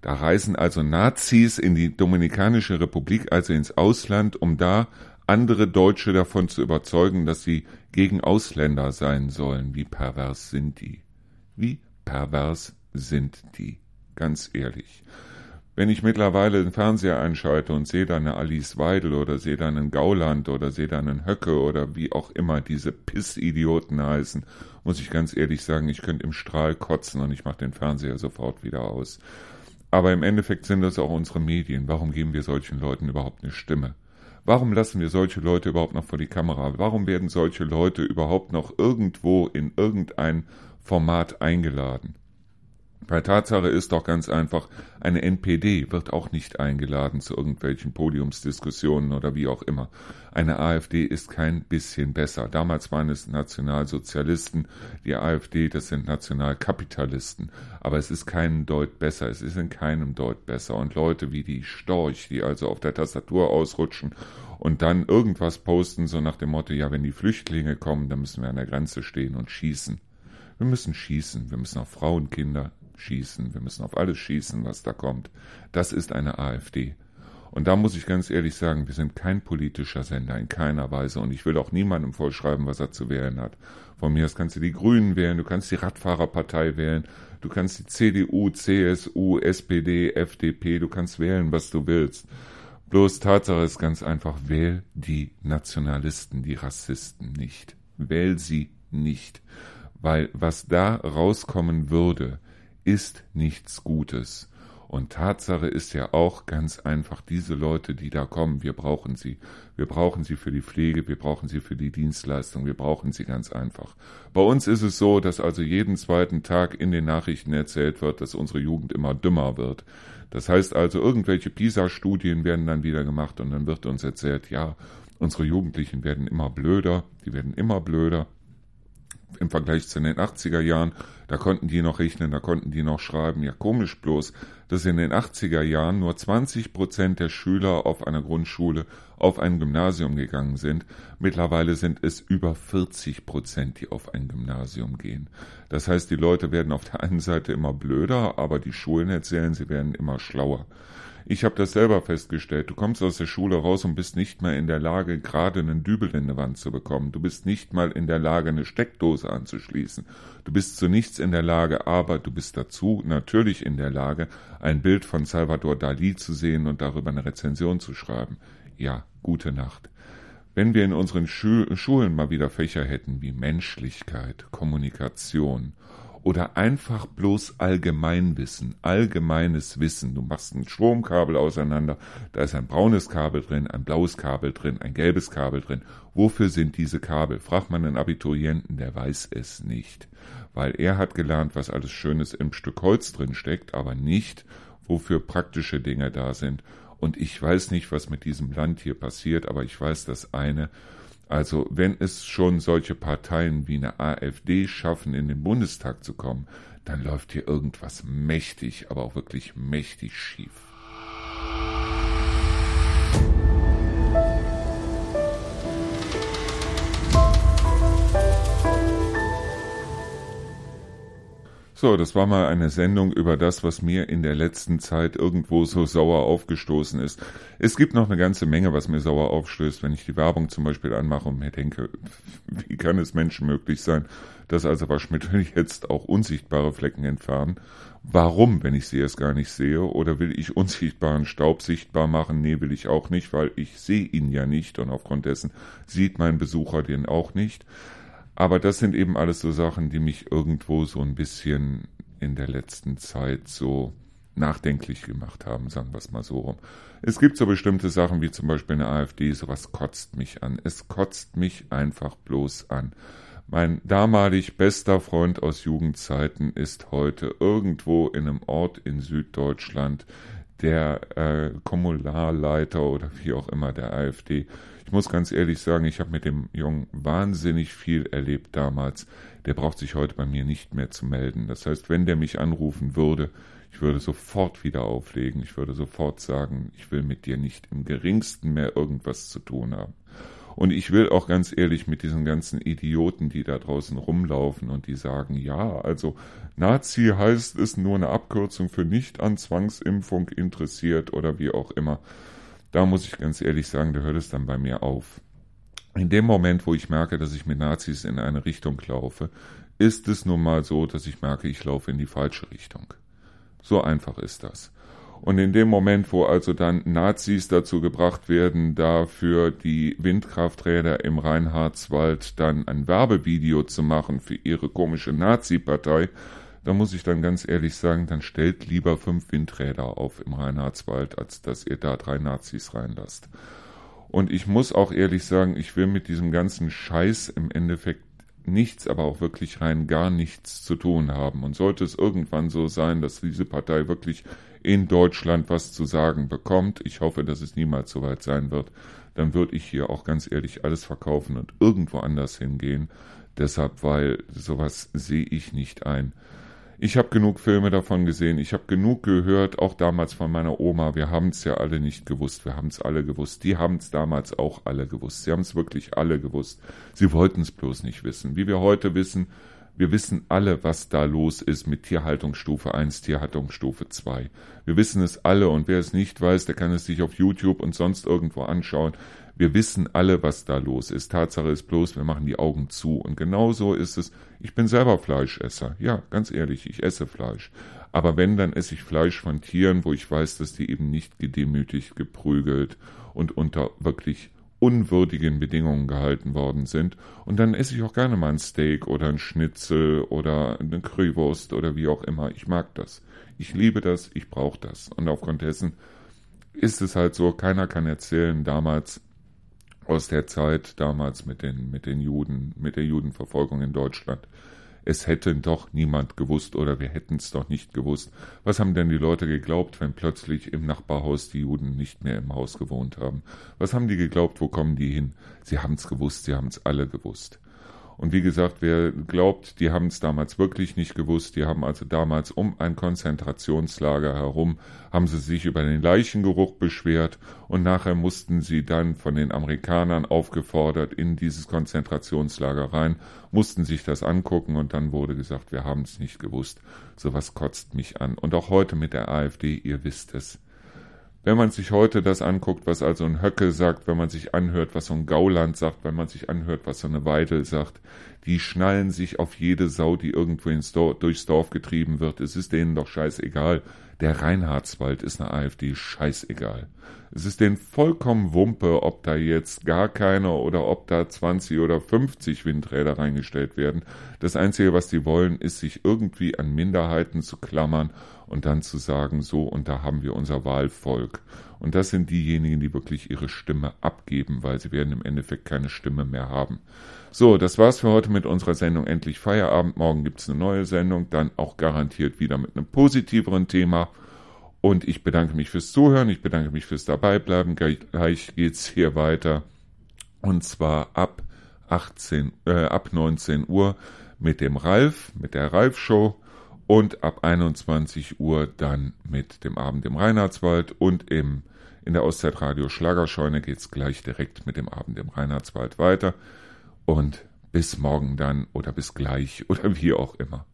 Da reisen also Nazis in die Dominikanische Republik, also ins Ausland, um da andere Deutsche davon zu überzeugen, dass sie gegen Ausländer sein sollen. Wie pervers sind die? Wie pervers sind die? Ganz ehrlich. Wenn ich mittlerweile den Fernseher einschalte und sehe da eine Alice Weidel oder sehe da einen Gauland oder sehe da einen Höcke oder wie auch immer diese Pissidioten heißen, muss ich ganz ehrlich sagen, ich könnte im Strahl kotzen und ich mache den Fernseher sofort wieder aus. Aber im Endeffekt sind das auch unsere Medien. Warum geben wir solchen Leuten überhaupt eine Stimme? Warum lassen wir solche Leute überhaupt noch vor die Kamera? Warum werden solche Leute überhaupt noch irgendwo in irgendein Format eingeladen? Bei Tatsache ist doch ganz einfach, eine NPD wird auch nicht eingeladen zu irgendwelchen Podiumsdiskussionen oder wie auch immer. Eine AfD ist kein bisschen besser. Damals waren es Nationalsozialisten, die AfD, das sind Nationalkapitalisten. Aber es ist keinen Deut besser, es ist in keinem Deut besser. Und Leute wie die Storch, die also auf der Tastatur ausrutschen und dann irgendwas posten, so nach dem Motto, ja, wenn die Flüchtlinge kommen, dann müssen wir an der Grenze stehen und schießen. Wir müssen schießen, wir müssen auf Frauen, Kinder, schießen, wir müssen auf alles schießen, was da kommt. Das ist eine AfD. Und da muss ich ganz ehrlich sagen, wir sind kein politischer Sender in keiner Weise und ich will auch niemandem vorschreiben, was er zu wählen hat. Von mir aus kannst du die Grünen wählen, du kannst die Radfahrerpartei wählen, du kannst die CDU, CSU, SPD, FDP, du kannst wählen, was du willst. Bloß Tatsache ist ganz einfach, wähl die Nationalisten, die Rassisten nicht. Wähl sie nicht. Weil was da rauskommen würde, ist nichts Gutes. Und Tatsache ist ja auch ganz einfach, diese Leute, die da kommen, wir brauchen sie. Wir brauchen sie für die Pflege, wir brauchen sie für die Dienstleistung, wir brauchen sie ganz einfach. Bei uns ist es so, dass also jeden zweiten Tag in den Nachrichten erzählt wird, dass unsere Jugend immer dümmer wird. Das heißt also, irgendwelche PISA-Studien werden dann wieder gemacht und dann wird uns erzählt, ja, unsere Jugendlichen werden immer blöder, die werden immer blöder im Vergleich zu den 80er Jahren, da konnten die noch rechnen, da konnten die noch schreiben. Ja, komisch bloß, dass in den 80er Jahren nur 20 Prozent der Schüler auf einer Grundschule auf ein Gymnasium gegangen sind. Mittlerweile sind es über 40 Prozent, die auf ein Gymnasium gehen. Das heißt, die Leute werden auf der einen Seite immer blöder, aber die Schulen erzählen, sie werden immer schlauer. Ich habe das selber festgestellt. Du kommst aus der Schule raus und bist nicht mal in der Lage, gerade einen Dübel in der Wand zu bekommen. Du bist nicht mal in der Lage, eine Steckdose anzuschließen. Du bist zu nichts in der Lage, aber du bist dazu natürlich in der Lage, ein Bild von Salvador Dali zu sehen und darüber eine Rezension zu schreiben. Ja, gute Nacht. Wenn wir in unseren Schulen mal wieder Fächer hätten wie Menschlichkeit, Kommunikation oder einfach bloß Allgemeinwissen, allgemeines Wissen. Du machst ein Stromkabel auseinander, da ist ein braunes Kabel drin, ein blaues Kabel drin, ein gelbes Kabel drin. Wofür sind diese Kabel? Fragt man einen Abiturienten, der weiß es nicht. Weil er hat gelernt, was alles Schönes im Stück Holz drin steckt, aber nicht, wofür praktische Dinge da sind. Und ich weiß nicht, was mit diesem Land hier passiert, aber ich weiß das eine, also wenn es schon solche Parteien wie eine AfD schaffen, in den Bundestag zu kommen, dann läuft hier irgendwas mächtig, aber auch wirklich mächtig schief. So, das war mal eine Sendung über das, was mir in der letzten Zeit irgendwo so sauer aufgestoßen ist. Es gibt noch eine ganze Menge, was mir sauer aufstößt, wenn ich die Werbung zum Beispiel anmache und mir denke, <laughs> wie kann es Menschen möglich sein, dass also Waschmittel <laughs> jetzt auch unsichtbare Flecken entfernen? Warum, wenn ich sie erst gar nicht sehe? Oder will ich unsichtbaren Staub sichtbar machen? Nee, will ich auch nicht, weil ich sehe ihn ja nicht und aufgrund dessen sieht mein Besucher den auch nicht. Aber das sind eben alles so Sachen, die mich irgendwo so ein bisschen in der letzten Zeit so, nachdenklich gemacht haben, sagen wir es mal so rum. Es gibt so bestimmte Sachen wie zum Beispiel eine AfD, sowas kotzt mich an. Es kotzt mich einfach bloß an. Mein damalig bester Freund aus Jugendzeiten ist heute irgendwo in einem Ort in Süddeutschland der äh, Kommunalleiter oder wie auch immer der AfD. Ich muss ganz ehrlich sagen, ich habe mit dem Jungen wahnsinnig viel erlebt damals. Der braucht sich heute bei mir nicht mehr zu melden. Das heißt, wenn der mich anrufen würde, ich würde sofort wieder auflegen. Ich würde sofort sagen, ich will mit dir nicht im geringsten mehr irgendwas zu tun haben. Und ich will auch ganz ehrlich mit diesen ganzen Idioten, die da draußen rumlaufen und die sagen, ja, also Nazi heißt es nur eine Abkürzung für nicht an Zwangsimpfung interessiert oder wie auch immer. Da muss ich ganz ehrlich sagen, da hört es dann bei mir auf. In dem Moment, wo ich merke, dass ich mit Nazis in eine Richtung laufe, ist es nun mal so, dass ich merke, ich laufe in die falsche Richtung. So einfach ist das. Und in dem Moment, wo also dann Nazis dazu gebracht werden, dafür die Windkrafträder im Reinhardswald dann ein Werbevideo zu machen für ihre komische Nazi-Partei, da muss ich dann ganz ehrlich sagen, dann stellt lieber fünf Windräder auf im Reinhardswald, als dass ihr da drei Nazis reinlasst. Und ich muss auch ehrlich sagen, ich will mit diesem ganzen Scheiß im Endeffekt nichts, aber auch wirklich rein gar nichts zu tun haben. Und sollte es irgendwann so sein, dass diese Partei wirklich in Deutschland was zu sagen bekommt, ich hoffe, dass es niemals so weit sein wird, dann würde ich hier auch ganz ehrlich alles verkaufen und irgendwo anders hingehen. Deshalb, weil sowas sehe ich nicht ein. Ich habe genug Filme davon gesehen, ich habe genug gehört, auch damals von meiner Oma. Wir haben es ja alle nicht gewusst, wir haben es alle gewusst. Die haben es damals auch alle gewusst. Sie haben es wirklich alle gewusst. Sie wollten es bloß nicht wissen. Wie wir heute wissen, wir wissen alle, was da los ist mit Tierhaltungsstufe 1, Tierhaltungsstufe 2. Wir wissen es alle und wer es nicht weiß, der kann es sich auf YouTube und sonst irgendwo anschauen. Wir wissen alle, was da los ist. Tatsache ist bloß, wir machen die Augen zu. Und genau so ist es. Ich bin selber Fleischesser. Ja, ganz ehrlich, ich esse Fleisch. Aber wenn, dann esse ich Fleisch von Tieren, wo ich weiß, dass die eben nicht gedemütigt, geprügelt und unter wirklich unwürdigen Bedingungen gehalten worden sind. Und dann esse ich auch gerne mal ein Steak oder ein Schnitzel oder eine Currywurst oder wie auch immer. Ich mag das. Ich liebe das, ich brauche das. Und aufgrund dessen ist es halt so, keiner kann erzählen, damals aus der Zeit damals mit den, mit den Juden, mit der Judenverfolgung in Deutschland. Es hätte doch niemand gewusst oder wir hätten es doch nicht gewusst. Was haben denn die Leute geglaubt, wenn plötzlich im Nachbarhaus die Juden nicht mehr im Haus gewohnt haben? Was haben die geglaubt, wo kommen die hin? Sie haben es gewusst, sie haben es alle gewusst. Und wie gesagt, wer glaubt, die haben es damals wirklich nicht gewusst, die haben also damals um ein Konzentrationslager herum, haben sie sich über den Leichengeruch beschwert und nachher mussten sie dann von den Amerikanern aufgefordert in dieses Konzentrationslager rein, mussten sich das angucken und dann wurde gesagt, wir haben es nicht gewusst. Sowas kotzt mich an. Und auch heute mit der AfD, ihr wisst es. Wenn man sich heute das anguckt, was also ein Höcke sagt, wenn man sich anhört, was so ein Gauland sagt, wenn man sich anhört, was so eine Weidel sagt, die schnallen sich auf jede Sau, die irgendwo ins Dorf, durchs Dorf getrieben wird. Es ist denen doch scheißegal. Der Reinhardswald ist eine AfD scheißegal. Es ist denen vollkommen Wumpe, ob da jetzt gar keine oder ob da 20 oder 50 Windräder reingestellt werden. Das Einzige, was die wollen, ist sich irgendwie an Minderheiten zu klammern und dann zu sagen, so, und da haben wir unser Wahlvolk. Und das sind diejenigen, die wirklich ihre Stimme abgeben, weil sie werden im Endeffekt keine Stimme mehr haben. So, das war's für heute mit unserer Sendung Endlich Feierabend. Morgen gibt's eine neue Sendung, dann auch garantiert wieder mit einem positiveren Thema. Und ich bedanke mich fürs Zuhören, ich bedanke mich fürs Dabeibleiben. Gleich geht's hier weiter. Und zwar ab 18, äh, ab 19 Uhr mit dem Ralf, mit der Ralf Show und ab 21 Uhr dann mit dem Abend im Reinhardswald und im, in der Auszeitradio Schlagerscheune geht's gleich direkt mit dem Abend im Reinhardswald weiter und bis morgen dann oder bis gleich <laughs> oder wie auch immer.